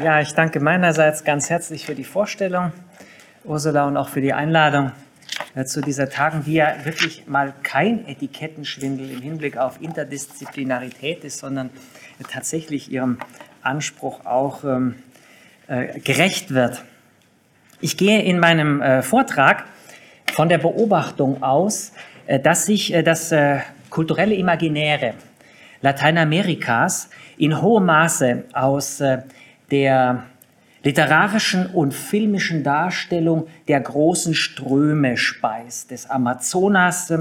Ja, ich danke meinerseits ganz herzlich für die Vorstellung, Ursula, und auch für die Einladung äh, zu dieser Tagung, die ja wirklich mal kein Etikettenschwindel im Hinblick auf Interdisziplinarität ist, sondern tatsächlich ihrem Anspruch auch ähm, äh, gerecht wird. Ich gehe in meinem äh, Vortrag von der Beobachtung aus, äh, dass sich äh, das äh, kulturelle Imaginäre Lateinamerikas in hohem Maße aus der literarischen und filmischen Darstellung der großen Ströme speist, des Amazonas,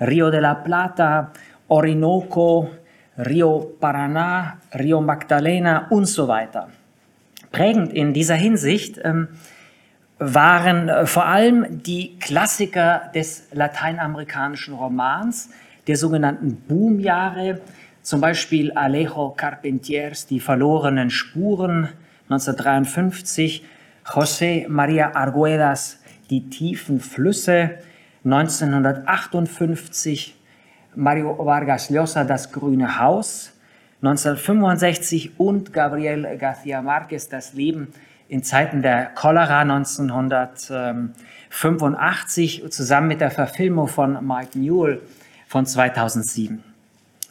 Rio de la Plata, Orinoco, Rio Paraná, Rio Magdalena und so weiter. Prägend in dieser Hinsicht ähm, waren äh, vor allem die Klassiker des lateinamerikanischen Romans, der sogenannten Boomjahre, zum Beispiel Alejo Carpentiers Die verlorenen Spuren 1953, José María Arguedas Die tiefen Flüsse 1958, Mario Vargas Llosa Das grüne Haus 1965 und Gabriel García Márquez Das Leben in Zeiten der Cholera 1985 zusammen mit der Verfilmung von Mike Newell von 2007.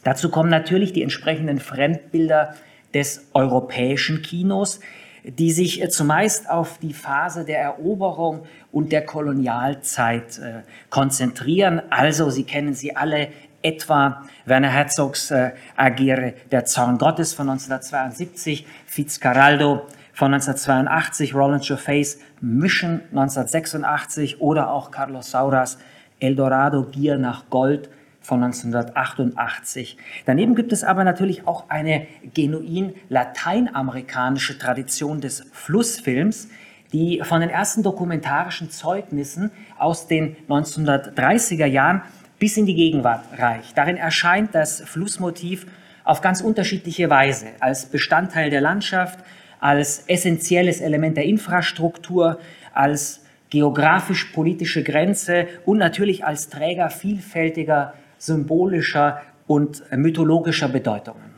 Dazu kommen natürlich die entsprechenden Fremdbilder des europäischen Kinos, die sich äh, zumeist auf die Phase der Eroberung und der Kolonialzeit äh, konzentrieren. Also, Sie kennen sie alle, etwa Werner Herzogs äh, Agere Der Zorn Gottes von 1972, Fitzcarraldo von 1982, Roland Joffeys Mission 1986 oder auch Carlos Sauras Eldorado Gier nach Gold von 1988. Daneben gibt es aber natürlich auch eine genuin lateinamerikanische Tradition des Flussfilms, die von den ersten dokumentarischen Zeugnissen aus den 1930er Jahren bis in die Gegenwart reicht. Darin erscheint das Flussmotiv auf ganz unterschiedliche Weise als Bestandteil der Landschaft, als essentielles Element der Infrastruktur, als geografisch-politische Grenze und natürlich als Träger vielfältiger symbolischer und mythologischer Bedeutungen.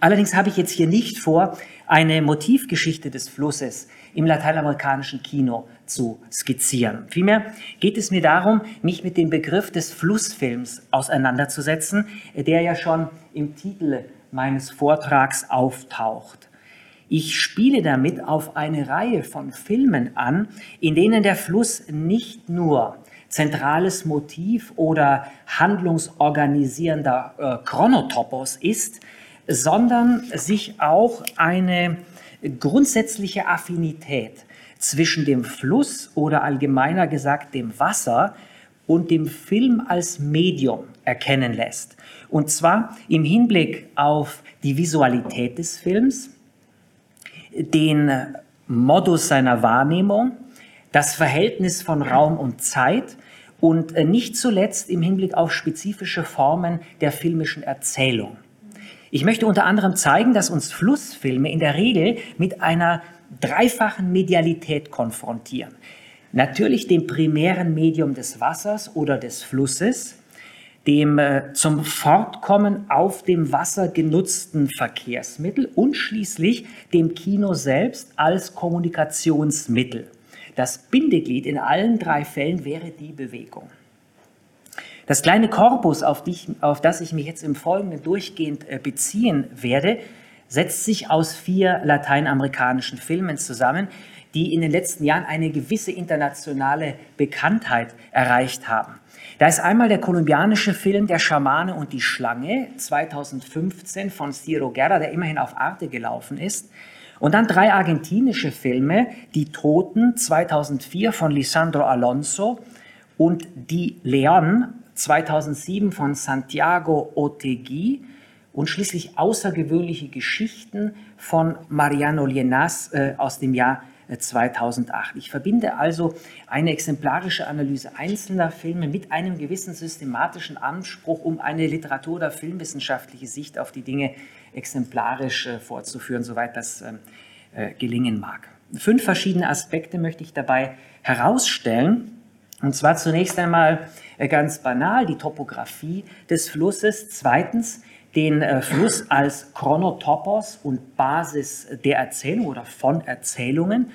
Allerdings habe ich jetzt hier nicht vor, eine Motivgeschichte des Flusses im lateinamerikanischen Kino zu skizzieren. Vielmehr geht es mir darum, mich mit dem Begriff des Flussfilms auseinanderzusetzen, der ja schon im Titel meines Vortrags auftaucht. Ich spiele damit auf eine Reihe von Filmen an, in denen der Fluss nicht nur zentrales Motiv oder handlungsorganisierender äh, Chronotopos ist, sondern sich auch eine grundsätzliche Affinität zwischen dem Fluss oder allgemeiner gesagt dem Wasser und dem Film als Medium erkennen lässt. Und zwar im Hinblick auf die Visualität des Films, den Modus seiner Wahrnehmung, das Verhältnis von Raum und Zeit und äh, nicht zuletzt im Hinblick auf spezifische Formen der filmischen Erzählung. Ich möchte unter anderem zeigen, dass uns Flussfilme in der Regel mit einer dreifachen Medialität konfrontieren. Natürlich dem primären Medium des Wassers oder des Flusses, dem äh, zum Fortkommen auf dem Wasser genutzten Verkehrsmittel und schließlich dem Kino selbst als Kommunikationsmittel. Das Bindeglied in allen drei Fällen wäre die Bewegung. Das kleine Korpus, auf, die, auf das ich mich jetzt im Folgenden durchgehend äh, beziehen werde, setzt sich aus vier lateinamerikanischen Filmen zusammen, die in den letzten Jahren eine gewisse internationale Bekanntheit erreicht haben. Da ist einmal der kolumbianische Film Der Schamane und die Schlange 2015 von Ciro Guerra, der immerhin auf Arte gelaufen ist. Und dann drei argentinische Filme, Die Toten 2004 von Lisandro Alonso und Die Leon 2007 von Santiago Otegui und schließlich Außergewöhnliche Geschichten von Mariano Lienas äh, aus dem Jahr 2008. Äh, ich verbinde also eine exemplarische Analyse einzelner Filme mit einem gewissen systematischen Anspruch, um eine Literatur- oder filmwissenschaftliche Sicht auf die Dinge exemplarisch äh, fortzuführen, soweit das ähm, äh, gelingen mag. Fünf verschiedene Aspekte möchte ich dabei herausstellen. Und zwar zunächst einmal ganz banal die Topografie des Flusses. Zweitens den äh, Fluss als Chronotopos und Basis der Erzählung oder von Erzählungen,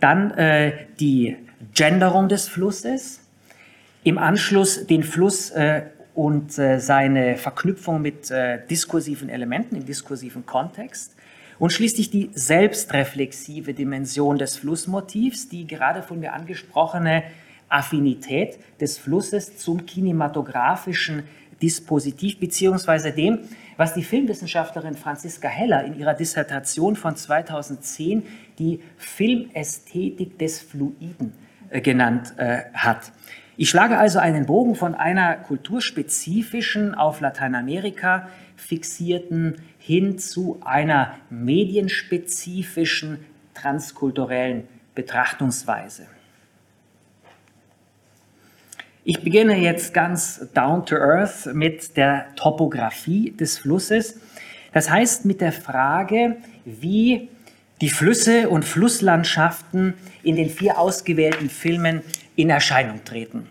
dann äh, die Genderung des Flusses, im Anschluss den Fluss äh, und äh, seine Verknüpfung mit äh, diskursiven Elementen im diskursiven Kontext und schließlich die selbstreflexive Dimension des Flussmotivs, die gerade von mir angesprochene Affinität des Flusses zum kinematografischen Dispositiv beziehungsweise dem, was die Filmwissenschaftlerin Franziska Heller in ihrer Dissertation von 2010 die Filmästhetik des Fluiden äh, genannt äh, hat. Ich schlage also einen Bogen von einer kulturspezifischen, auf Lateinamerika fixierten hin zu einer medienspezifischen, transkulturellen Betrachtungsweise. Ich beginne jetzt ganz down to earth mit der Topographie des Flusses. Das heißt mit der Frage, wie die Flüsse und Flusslandschaften in den vier ausgewählten Filmen in Erscheinung treten.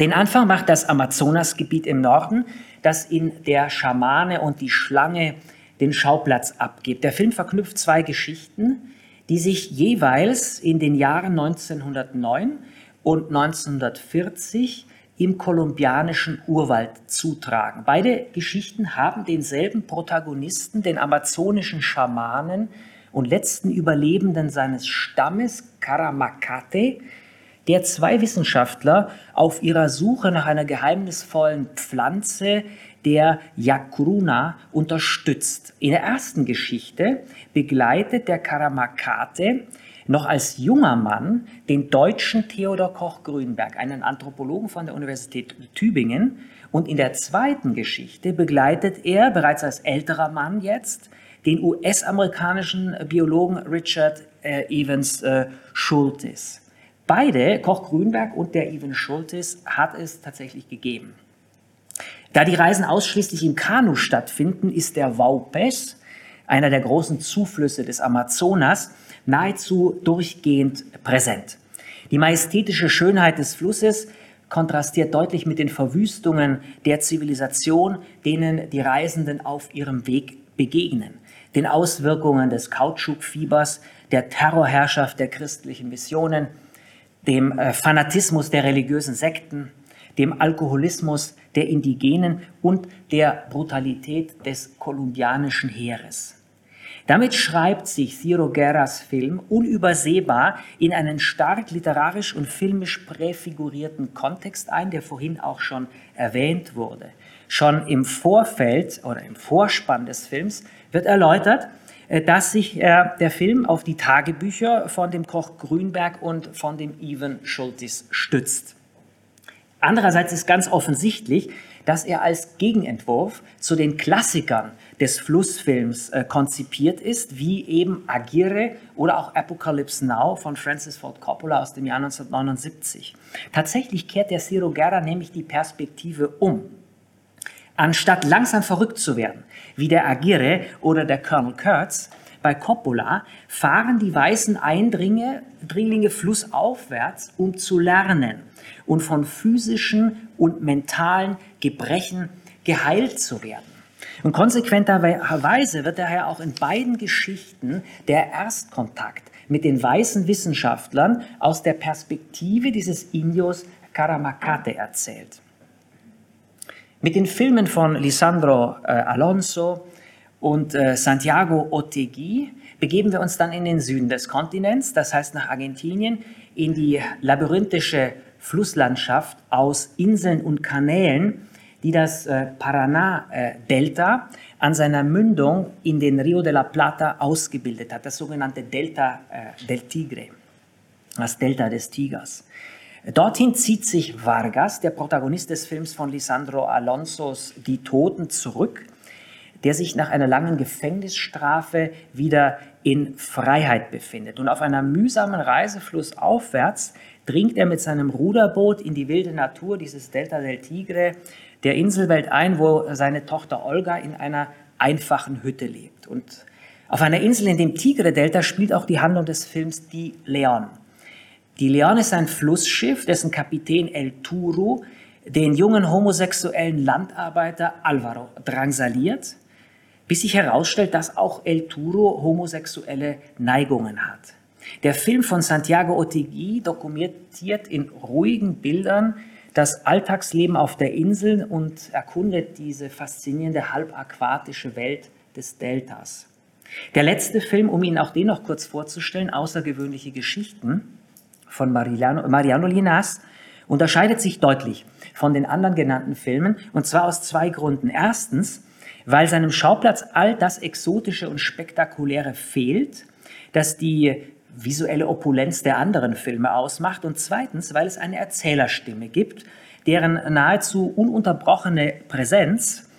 Den Anfang macht das Amazonasgebiet im Norden, das in der Schamane und die Schlange den Schauplatz abgibt. Der Film verknüpft zwei Geschichten, die sich jeweils in den Jahren 1909 und 1940 im kolumbianischen Urwald zutragen. Beide Geschichten haben denselben Protagonisten, den amazonischen Schamanen und letzten Überlebenden seines Stammes, Karamacate, der zwei Wissenschaftler auf ihrer Suche nach einer geheimnisvollen Pflanze der Yakruna unterstützt. In der ersten Geschichte begleitet der Karamacate noch als junger Mann den deutschen Theodor Koch-Grünberg, einen Anthropologen von der Universität Tübingen. Und in der zweiten Geschichte begleitet er bereits als älterer Mann jetzt den US-amerikanischen Biologen Richard äh, Evans äh, Schultes. Beide, Koch-Grünberg und der Evans Schultes, hat es tatsächlich gegeben. Da die Reisen ausschließlich im Kanu stattfinden, ist der Vaupes, einer der großen Zuflüsse des Amazonas, nahezu durchgehend präsent. Die majestätische Schönheit des Flusses kontrastiert deutlich mit den Verwüstungen der Zivilisation, denen die Reisenden auf ihrem Weg begegnen, den Auswirkungen des Kautschukfiebers, der Terrorherrschaft der christlichen Missionen, dem äh, Fanatismus der religiösen Sekten, dem Alkoholismus der Indigenen und der Brutalität des kolumbianischen Heeres. Damit schreibt sich Ciro Guerras Film unübersehbar in einen stark literarisch und filmisch präfigurierten Kontext ein, der vorhin auch schon erwähnt wurde. Schon im Vorfeld oder im Vorspann des Films wird erläutert, dass sich äh, der Film auf die Tagebücher von dem Koch Grünberg und von dem Ivan Schultis stützt. Andererseits ist ganz offensichtlich, dass er als Gegenentwurf zu den Klassikern des Flussfilms äh, konzipiert ist, wie eben Agire oder auch Apocalypse Now von Francis Ford Coppola aus dem Jahr 1979. Tatsächlich kehrt der Ciro Guerra nämlich die Perspektive um. Anstatt langsam verrückt zu werden, wie der Agire oder der Colonel Kurtz, bei Coppola fahren die weißen Eindringlinge flussaufwärts, um zu lernen und von physischen und mentalen Gebrechen geheilt zu werden. Und konsequenterweise wird daher auch in beiden Geschichten der Erstkontakt mit den weißen Wissenschaftlern aus der Perspektive dieses Indios Karamacate erzählt. Mit den Filmen von Lisandro äh, Alonso und äh, Santiago Otegui begeben wir uns dann in den Süden des Kontinents, das heißt nach Argentinien, in die labyrinthische Flusslandschaft aus Inseln und Kanälen, die das äh, Paraná-Delta an seiner Mündung in den Rio de la Plata ausgebildet hat, das sogenannte Delta äh, del Tigre, das Delta des Tigers. Dorthin zieht sich Vargas, der Protagonist des Films von Lisandro Alonsos Die Toten, zurück, der sich nach einer langen Gefängnisstrafe wieder in Freiheit befindet. Und auf einer mühsamen Reise flussaufwärts dringt er mit seinem Ruderboot in die wilde Natur dieses Delta del Tigre, der Inselwelt ein, wo seine Tochter Olga in einer einfachen Hütte lebt. Und auf einer Insel in dem Tigre-Delta spielt auch die Handlung des Films Die Leon. Die Leon ist ein Flussschiff, dessen Kapitän El Turu den jungen homosexuellen Landarbeiter Alvaro drangsaliert, bis sich herausstellt, dass auch El Turo homosexuelle Neigungen hat. Der Film von Santiago Otegui dokumentiert in ruhigen Bildern das Alltagsleben auf der Insel und erkundet diese faszinierende halbaquatische Welt des Deltas. Der letzte Film, um Ihnen auch den noch kurz vorzustellen, Außergewöhnliche Geschichten von Mariano, Mariano Linas, unterscheidet sich deutlich von den anderen genannten Filmen und zwar aus zwei Gründen. Erstens, weil seinem Schauplatz all das Exotische und Spektakuläre fehlt, das die visuelle Opulenz der anderen Filme ausmacht und zweitens, weil es eine Erzählerstimme gibt, deren nahezu ununterbrochene Präsenz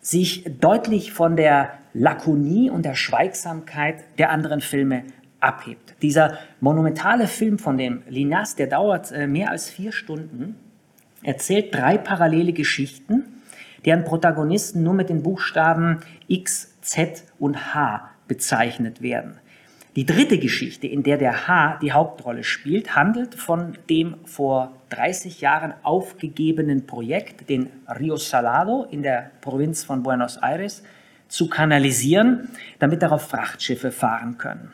sich deutlich von der Lakonie und der Schweigsamkeit der anderen Filme abhebt. Dieser monumentale Film von dem Linas, der dauert äh, mehr als vier Stunden, erzählt drei parallele Geschichten, deren Protagonisten nur mit den Buchstaben X, Z und H bezeichnet werden. Die dritte Geschichte, in der der H die Hauptrolle spielt, handelt von dem vor 30 Jahren aufgegebenen Projekt, den Rio Salado in der Provinz von Buenos Aires zu kanalisieren, damit darauf Frachtschiffe fahren können.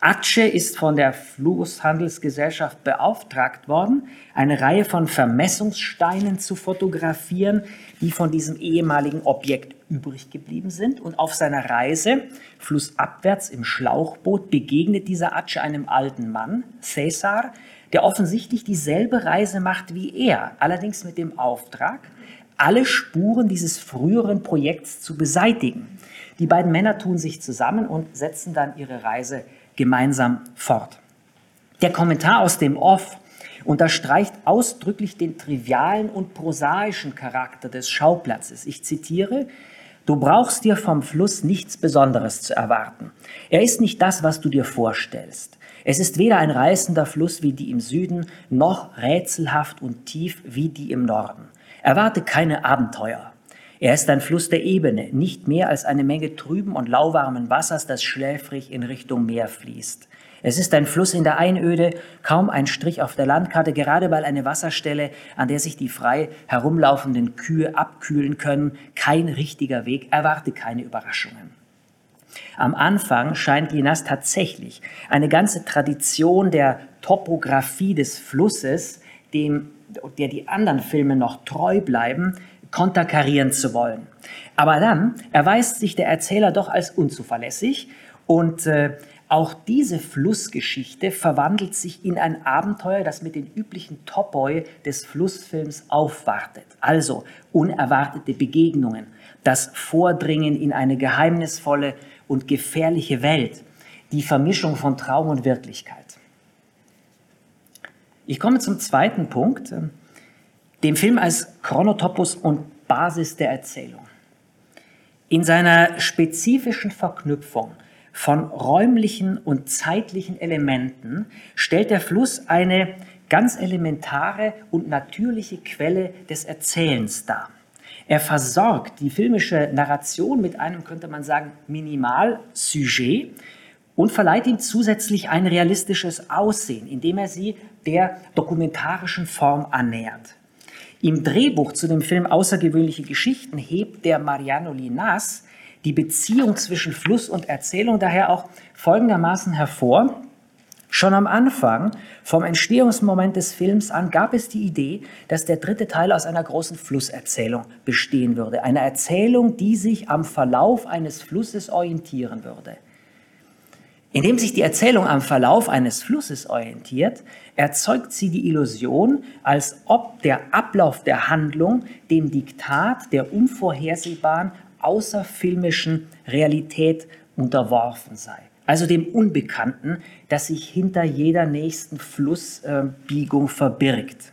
Ace ist von der Flusshandelsgesellschaft beauftragt worden, eine Reihe von Vermessungssteinen zu fotografieren, die von diesem ehemaligen Objekt übrig geblieben sind. Und auf seiner Reise flussabwärts im Schlauchboot begegnet dieser Ace einem alten Mann, Cesar, der offensichtlich dieselbe Reise macht wie er, allerdings mit dem Auftrag, alle Spuren dieses früheren Projekts zu beseitigen. Die beiden Männer tun sich zusammen und setzen dann ihre Reise gemeinsam fort. Der Kommentar aus dem Off unterstreicht ausdrücklich den trivialen und prosaischen Charakter des Schauplatzes. Ich zitiere, Du brauchst dir vom Fluss nichts Besonderes zu erwarten. Er ist nicht das, was du dir vorstellst. Es ist weder ein reißender Fluss wie die im Süden, noch rätselhaft und tief wie die im Norden. Erwarte keine Abenteuer. Er ist ein Fluss der Ebene, nicht mehr als eine Menge trüben und lauwarmen Wassers, das schläfrig in Richtung Meer fließt. Es ist ein Fluss in der Einöde, kaum ein Strich auf der Landkarte, gerade weil eine Wasserstelle, an der sich die frei herumlaufenden Kühe abkühlen können, kein richtiger Weg, erwarte keine Überraschungen. Am Anfang scheint Linas tatsächlich eine ganze Tradition der Topographie des Flusses, dem, der die anderen Filme noch treu bleiben, konterkarieren zu wollen. Aber dann erweist sich der Erzähler doch als unzuverlässig und äh, auch diese Flussgeschichte verwandelt sich in ein Abenteuer, das mit den üblichen Topoi des Flussfilms aufwartet. Also unerwartete Begegnungen, das Vordringen in eine geheimnisvolle und gefährliche Welt, die Vermischung von Traum und Wirklichkeit. Ich komme zum zweiten Punkt dem Film als Chronotopos und Basis der Erzählung. In seiner spezifischen Verknüpfung von räumlichen und zeitlichen Elementen stellt der Fluss eine ganz elementare und natürliche Quelle des Erzählens dar. Er versorgt die filmische Narration mit einem, könnte man sagen, Minimal-Sujet und verleiht ihm zusätzlich ein realistisches Aussehen, indem er sie der dokumentarischen Form annähert. Im Drehbuch zu dem Film Außergewöhnliche Geschichten hebt der Mariano Linas die Beziehung zwischen Fluss und Erzählung daher auch folgendermaßen hervor. Schon am Anfang, vom Entstehungsmoment des Films an, gab es die Idee, dass der dritte Teil aus einer großen Flusserzählung bestehen würde. Eine Erzählung, die sich am Verlauf eines Flusses orientieren würde. Indem sich die Erzählung am Verlauf eines Flusses orientiert, erzeugt sie die Illusion, als ob der Ablauf der Handlung dem Diktat der unvorhersehbaren, außerfilmischen Realität unterworfen sei. Also dem Unbekannten, das sich hinter jeder nächsten Flussbiegung verbirgt.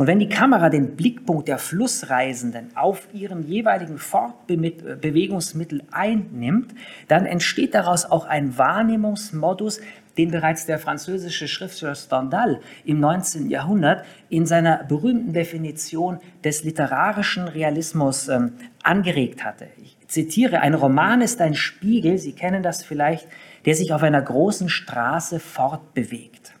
Und wenn die Kamera den Blickpunkt der Flussreisenden auf ihrem jeweiligen Fortbewegungsmittel einnimmt, dann entsteht daraus auch ein Wahrnehmungsmodus, den bereits der französische Schriftsteller Stendhal im 19. Jahrhundert in seiner berühmten Definition des literarischen Realismus ähm, angeregt hatte. Ich zitiere, ein Roman ist ein Spiegel, Sie kennen das vielleicht, der sich auf einer großen Straße fortbewegt.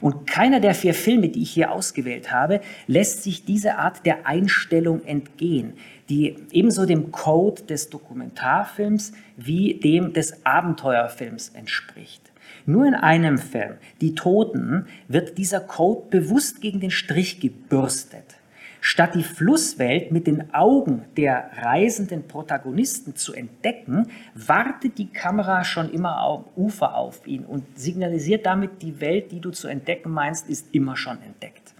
Und keiner der vier Filme, die ich hier ausgewählt habe, lässt sich diese Art der Einstellung entgehen, die ebenso dem Code des Dokumentarfilms wie dem des Abenteuerfilms entspricht. Nur in einem Film, Die Toten, wird dieser Code bewusst gegen den Strich gebürstet. Statt die Flusswelt mit den Augen der reisenden Protagonisten zu entdecken, wartet die Kamera schon immer am Ufer auf ihn und signalisiert damit, die Welt, die du zu entdecken meinst, ist immer schon entdeckt.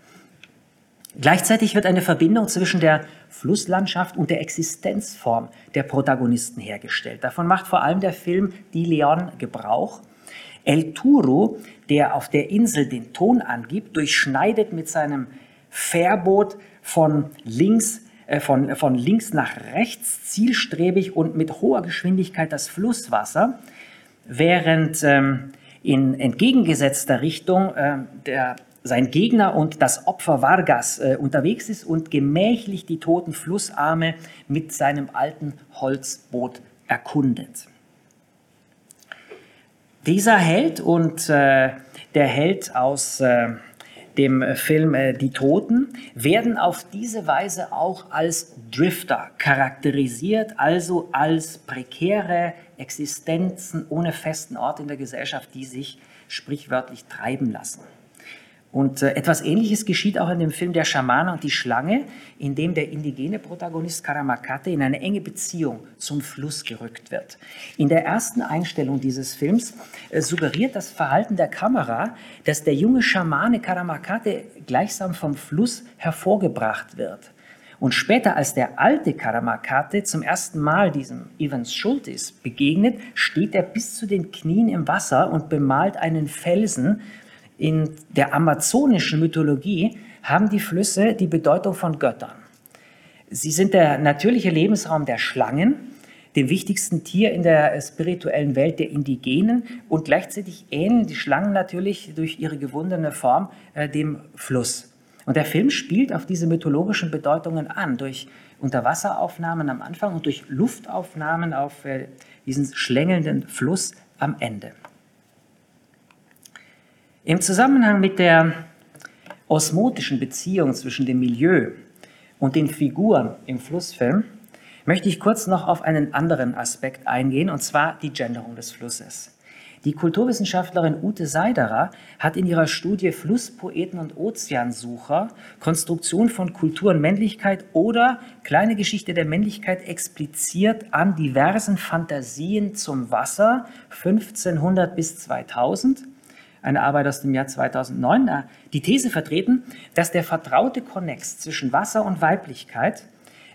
Gleichzeitig wird eine Verbindung zwischen der Flusslandschaft und der Existenzform der Protagonisten hergestellt. Davon macht vor allem der Film Die Leon Gebrauch. El Turo, der auf der Insel den Ton angibt, durchschneidet mit seinem Fährboot von links, äh, von, von links nach rechts zielstrebig und mit hoher Geschwindigkeit das Flusswasser, während ähm, in entgegengesetzter Richtung äh, der, sein Gegner und das Opfer Vargas äh, unterwegs ist und gemächlich die toten Flussarme mit seinem alten Holzboot erkundet. Dieser Held und äh, der Held aus äh, dem äh, Film äh, Die Toten, werden auf diese Weise auch als Drifter charakterisiert, also als prekäre Existenzen ohne festen Ort in der Gesellschaft, die sich sprichwörtlich treiben lassen. Und äh, etwas Ähnliches geschieht auch in dem Film Der Schamane und die Schlange, in dem der indigene Protagonist Karamakate in eine enge Beziehung zum Fluss gerückt wird. In der ersten Einstellung dieses Films äh, suggeriert das Verhalten der Kamera, dass der junge Schamane Karamakate gleichsam vom Fluss hervorgebracht wird. Und später, als der alte Karamakate zum ersten Mal diesem Evans Schultis begegnet, steht er bis zu den Knien im Wasser und bemalt einen Felsen, in der amazonischen Mythologie haben die Flüsse die Bedeutung von Göttern. Sie sind der natürliche Lebensraum der Schlangen, dem wichtigsten Tier in der spirituellen Welt der Indigenen und gleichzeitig ähneln die Schlangen natürlich durch ihre gewundene Form äh, dem Fluss. Und der Film spielt auf diese mythologischen Bedeutungen an, durch Unterwasseraufnahmen am Anfang und durch Luftaufnahmen auf äh, diesen schlängelnden Fluss am Ende. Im Zusammenhang mit der osmotischen Beziehung zwischen dem Milieu und den Figuren im Flussfilm möchte ich kurz noch auf einen anderen Aspekt eingehen, und zwar die Genderung des Flusses. Die Kulturwissenschaftlerin Ute Seiderer hat in ihrer Studie Flusspoeten und Ozeansucher Konstruktion von Kultur und Männlichkeit oder kleine Geschichte der Männlichkeit expliziert an diversen Fantasien zum Wasser 1500 bis 2000 eine Arbeit aus dem Jahr 2009, die These vertreten, dass der vertraute Konnex zwischen Wasser und Weiblichkeit,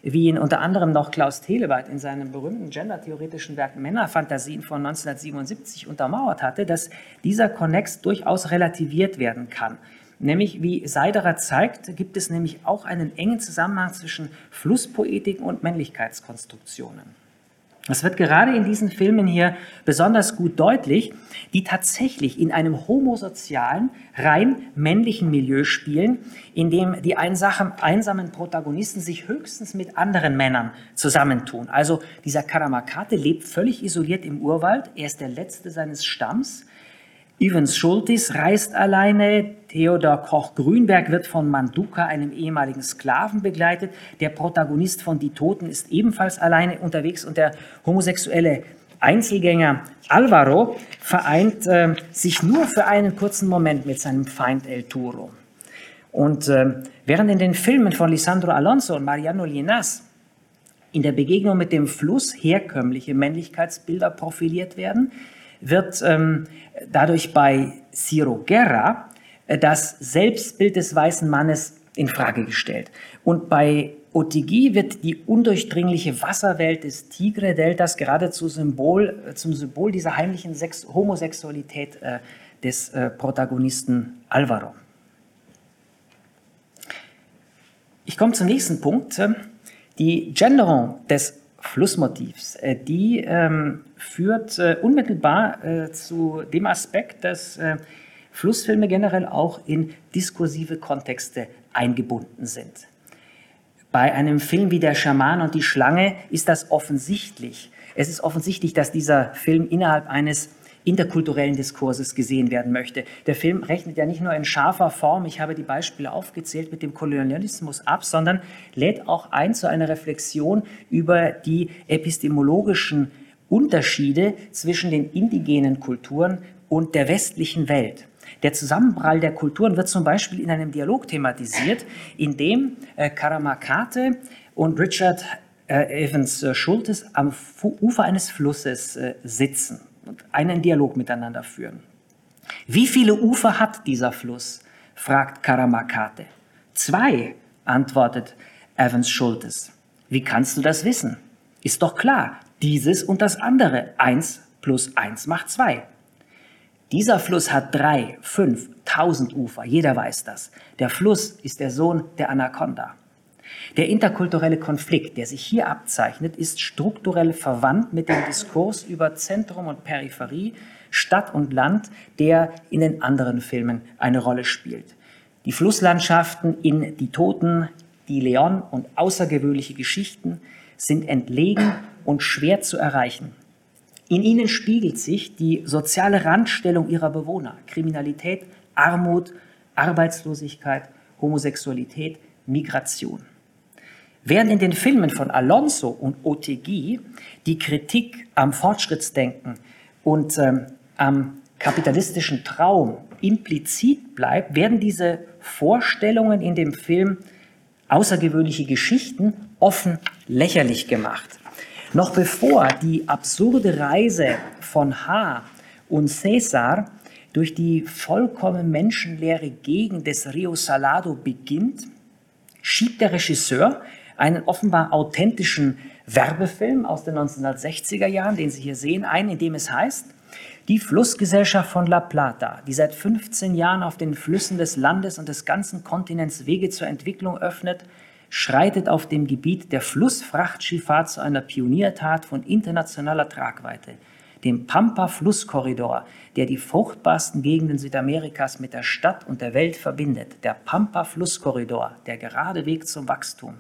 wie ihn unter anderem noch Klaus Telewald in seinem berühmten gendertheoretischen Werk Männerfantasien von 1977 untermauert hatte, dass dieser Konnex durchaus relativiert werden kann. Nämlich, wie Seiderer zeigt, gibt es nämlich auch einen engen Zusammenhang zwischen Flusspoetik und Männlichkeitskonstruktionen. Es wird gerade in diesen Filmen hier besonders gut deutlich, die tatsächlich in einem homosozialen, rein männlichen Milieu spielen, in dem die einsamen Protagonisten sich höchstens mit anderen Männern zusammentun. Also dieser Karamakate lebt völlig isoliert im Urwald, er ist der letzte seines Stamms, Evans Schultis reist alleine, Theodor Koch-Grünberg wird von Manduka, einem ehemaligen Sklaven, begleitet. Der Protagonist von Die Toten ist ebenfalls alleine unterwegs und der homosexuelle Einzelgänger Alvaro vereint äh, sich nur für einen kurzen Moment mit seinem Feind El Turo. Und äh, während in den Filmen von Lisandro Alonso und Mariano Linas in der Begegnung mit dem Fluss herkömmliche Männlichkeitsbilder profiliert werden, wird ähm, dadurch bei Ciro Guerra das Selbstbild des weißen Mannes in Frage gestellt. Und bei Otigui wird die undurchdringliche Wasserwelt des Tigre-Deltas geradezu Symbol, äh, zum Symbol dieser heimlichen Sex Homosexualität äh, des äh, Protagonisten Alvaro. Ich komme zum nächsten Punkt. Die Genderung des Flussmotivs, äh, die ähm, führt äh, unmittelbar äh, zu dem Aspekt, dass äh, Flussfilme generell auch in diskursive Kontexte eingebunden sind. Bei einem Film wie Der Schaman und die Schlange ist das offensichtlich. Es ist offensichtlich, dass dieser Film innerhalb eines interkulturellen Diskurses gesehen werden möchte. Der Film rechnet ja nicht nur in scharfer Form, ich habe die Beispiele aufgezählt, mit dem Kolonialismus ab, sondern lädt auch ein zu einer Reflexion über die epistemologischen Unterschiede zwischen den indigenen Kulturen und der westlichen Welt. Der Zusammenprall der Kulturen wird zum Beispiel in einem Dialog thematisiert, in dem äh, Karamakate und Richard äh, Evans äh, Schultes am Ufer eines Flusses äh, sitzen und einen Dialog miteinander führen. Wie viele Ufer hat dieser Fluss? fragt Karamakate. Zwei, antwortet Evans Schultes. Wie kannst du das wissen? Ist doch klar, dieses und das andere. Eins plus eins macht zwei. Dieser Fluss hat drei, fünf, tausend Ufer. Jeder weiß das. Der Fluss ist der Sohn der Anaconda. Der interkulturelle Konflikt, der sich hier abzeichnet, ist strukturell verwandt mit dem Diskurs über Zentrum und Peripherie, Stadt und Land, der in den anderen Filmen eine Rolle spielt. Die Flusslandschaften in Die Toten, Die Leon und außergewöhnliche Geschichten sind entlegen und schwer zu erreichen. In ihnen spiegelt sich die soziale Randstellung ihrer Bewohner, Kriminalität, Armut, Arbeitslosigkeit, Homosexualität, Migration. Während in den Filmen von Alonso und Otegui die Kritik am Fortschrittsdenken und ähm, am kapitalistischen Traum implizit bleibt, werden diese Vorstellungen in dem Film außergewöhnliche Geschichten offen lächerlich gemacht. Noch bevor die absurde Reise von H. und Cäsar durch die vollkommen menschenleere Gegend des Rio Salado beginnt, schiebt der Regisseur einen offenbar authentischen Werbefilm aus den 1960er Jahren, den Sie hier sehen, ein, in dem es heißt, die Flussgesellschaft von La Plata, die seit 15 Jahren auf den Flüssen des Landes und des ganzen Kontinents Wege zur Entwicklung öffnet, schreitet auf dem Gebiet der Flussfrachtschifffahrt zu einer Pioniertat von internationaler Tragweite, dem Pampa-Flusskorridor, der die fruchtbarsten Gegenden Südamerikas mit der Stadt und der Welt verbindet, der Pampa-Flusskorridor, der gerade Weg zum Wachstum.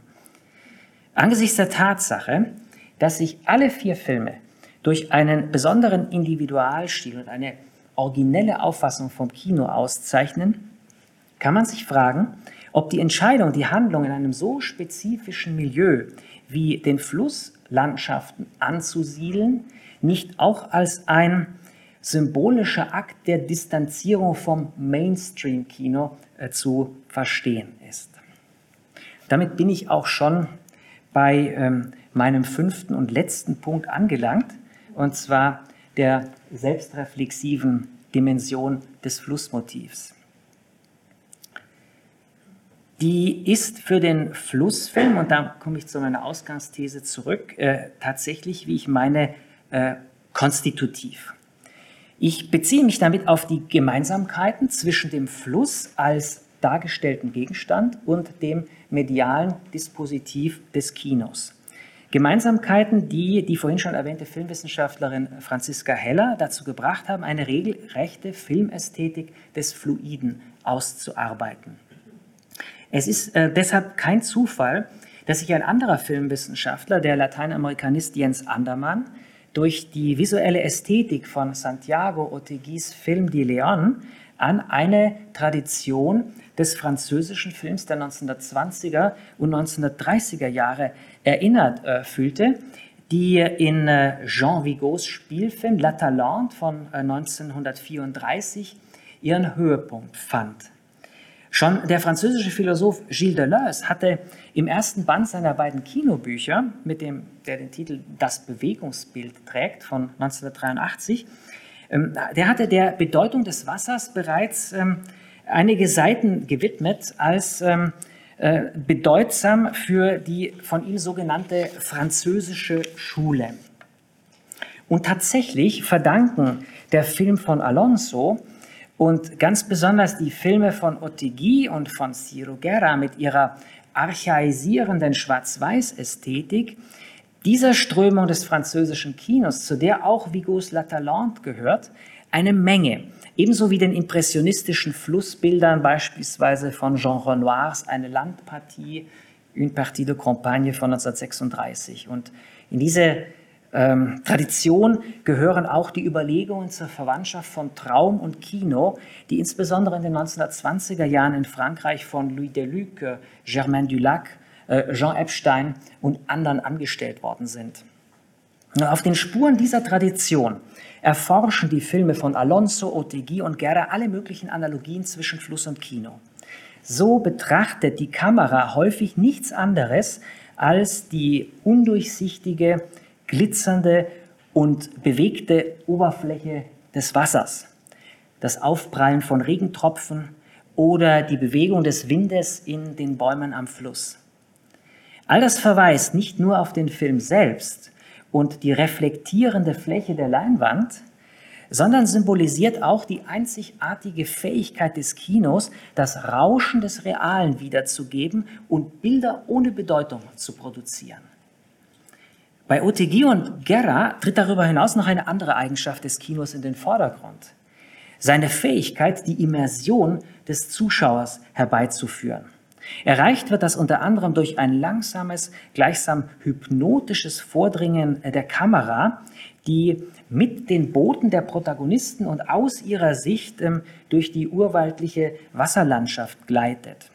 Angesichts der Tatsache, dass sich alle vier Filme durch einen besonderen Individualstil und eine originelle Auffassung vom Kino auszeichnen, kann man sich fragen, ob die Entscheidung, die Handlung in einem so spezifischen Milieu wie den Flusslandschaften anzusiedeln, nicht auch als ein symbolischer Akt der Distanzierung vom Mainstream-Kino äh, zu verstehen ist. Damit bin ich auch schon bei ähm, meinem fünften und letzten Punkt angelangt, und zwar der selbstreflexiven Dimension des Flussmotivs. Die ist für den Flussfilm, und da komme ich zu meiner Ausgangsthese zurück, äh, tatsächlich, wie ich meine, äh, konstitutiv. Ich beziehe mich damit auf die Gemeinsamkeiten zwischen dem Fluss als dargestellten Gegenstand und dem medialen Dispositiv des Kinos. Gemeinsamkeiten, die die vorhin schon erwähnte Filmwissenschaftlerin Franziska Heller dazu gebracht haben, eine regelrechte Filmästhetik des Fluiden auszuarbeiten. Es ist äh, deshalb kein Zufall, dass sich ein anderer Filmwissenschaftler, der Lateinamerikanist Jens Andermann, durch die visuelle Ästhetik von Santiago Oteguis Film de Leon an eine Tradition des französischen Films der 1920er und 1930er Jahre erinnert äh, fühlte, die in äh, Jean Vigo's Spielfilm La Talente von äh, 1934 ihren Höhepunkt fand. Schon der französische Philosoph Gilles Deleuze hatte im ersten Band seiner beiden Kinobücher, mit dem, der den Titel Das Bewegungsbild trägt, von 1983, ähm, der hatte der Bedeutung des Wassers bereits ähm, einige Seiten gewidmet als ähm, äh, bedeutsam für die von ihm sogenannte französische Schule. Und tatsächlich verdanken der Film von Alonso und ganz besonders die Filme von Otegui und von Ciro Guerra mit ihrer archaisierenden Schwarz-Weiß-Ästhetik dieser Strömung des französischen Kinos, zu der auch Vigos La Talente gehört, eine Menge. Ebenso wie den impressionistischen Flussbildern, beispielsweise von Jean Renoirs Eine Landpartie, Une Partie de Campagne von 1936. Und in diese ähm, Tradition gehören auch die Überlegungen zur Verwandtschaft von Traum und Kino, die insbesondere in den 1920er Jahren in Frankreich von Louis Deluc, äh, Germain Dulac, äh, Jean Epstein und anderen angestellt worden sind. Auf den Spuren dieser Tradition erforschen die Filme von Alonso, Otegui und Guerra alle möglichen Analogien zwischen Fluss und Kino. So betrachtet die Kamera häufig nichts anderes als die undurchsichtige, glitzernde und bewegte Oberfläche des Wassers, das Aufprallen von Regentropfen oder die Bewegung des Windes in den Bäumen am Fluss. All das verweist nicht nur auf den Film selbst und die reflektierende Fläche der Leinwand, sondern symbolisiert auch die einzigartige Fähigkeit des Kinos, das Rauschen des Realen wiederzugeben und Bilder ohne Bedeutung zu produzieren. Bei OTG und Guerra tritt darüber hinaus noch eine andere Eigenschaft des Kinos in den Vordergrund. Seine Fähigkeit, die Immersion des Zuschauers herbeizuführen. Erreicht wird das unter anderem durch ein langsames, gleichsam hypnotisches Vordringen der Kamera, die mit den Booten der Protagonisten und aus ihrer Sicht ähm, durch die urwaldliche Wasserlandschaft gleitet.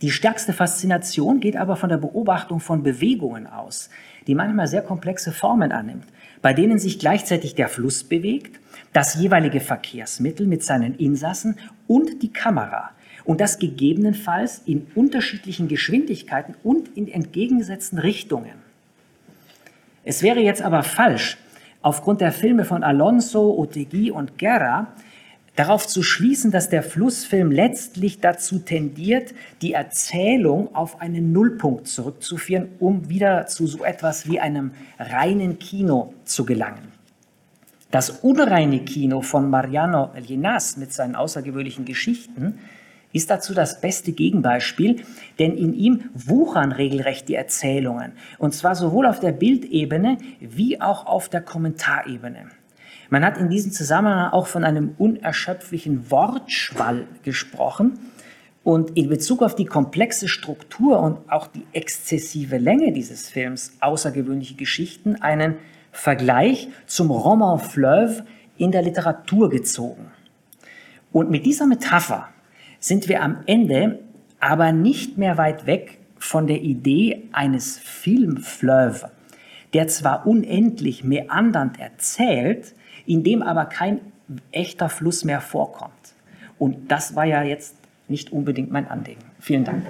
Die stärkste Faszination geht aber von der Beobachtung von Bewegungen aus, die manchmal sehr komplexe Formen annimmt, bei denen sich gleichzeitig der Fluss bewegt, das jeweilige Verkehrsmittel mit seinen Insassen und die Kamera und das gegebenenfalls in unterschiedlichen Geschwindigkeiten und in entgegengesetzten Richtungen. Es wäre jetzt aber falsch, aufgrund der Filme von Alonso, Otegui und Guerra darauf zu schließen, dass der Flussfilm letztlich dazu tendiert, die Erzählung auf einen Nullpunkt zurückzuführen, um wieder zu so etwas wie einem reinen Kino zu gelangen. Das unreine Kino von Mariano Llenas mit seinen außergewöhnlichen Geschichten ist dazu das beste Gegenbeispiel, denn in ihm wuchern regelrecht die Erzählungen, und zwar sowohl auf der Bildebene wie auch auf der Kommentarebene. Man hat in diesem Zusammenhang auch von einem unerschöpflichen Wortschwall gesprochen und in Bezug auf die komplexe Struktur und auch die exzessive Länge dieses Films Außergewöhnliche Geschichten einen Vergleich zum Roman Fleuve in der Literatur gezogen. Und mit dieser Metapher sind wir am Ende aber nicht mehr weit weg von der Idee eines Filmfleuve, der zwar unendlich meandernd erzählt, in dem aber kein echter Fluss mehr vorkommt. Und das war ja jetzt nicht unbedingt mein Anliegen. Vielen Dank.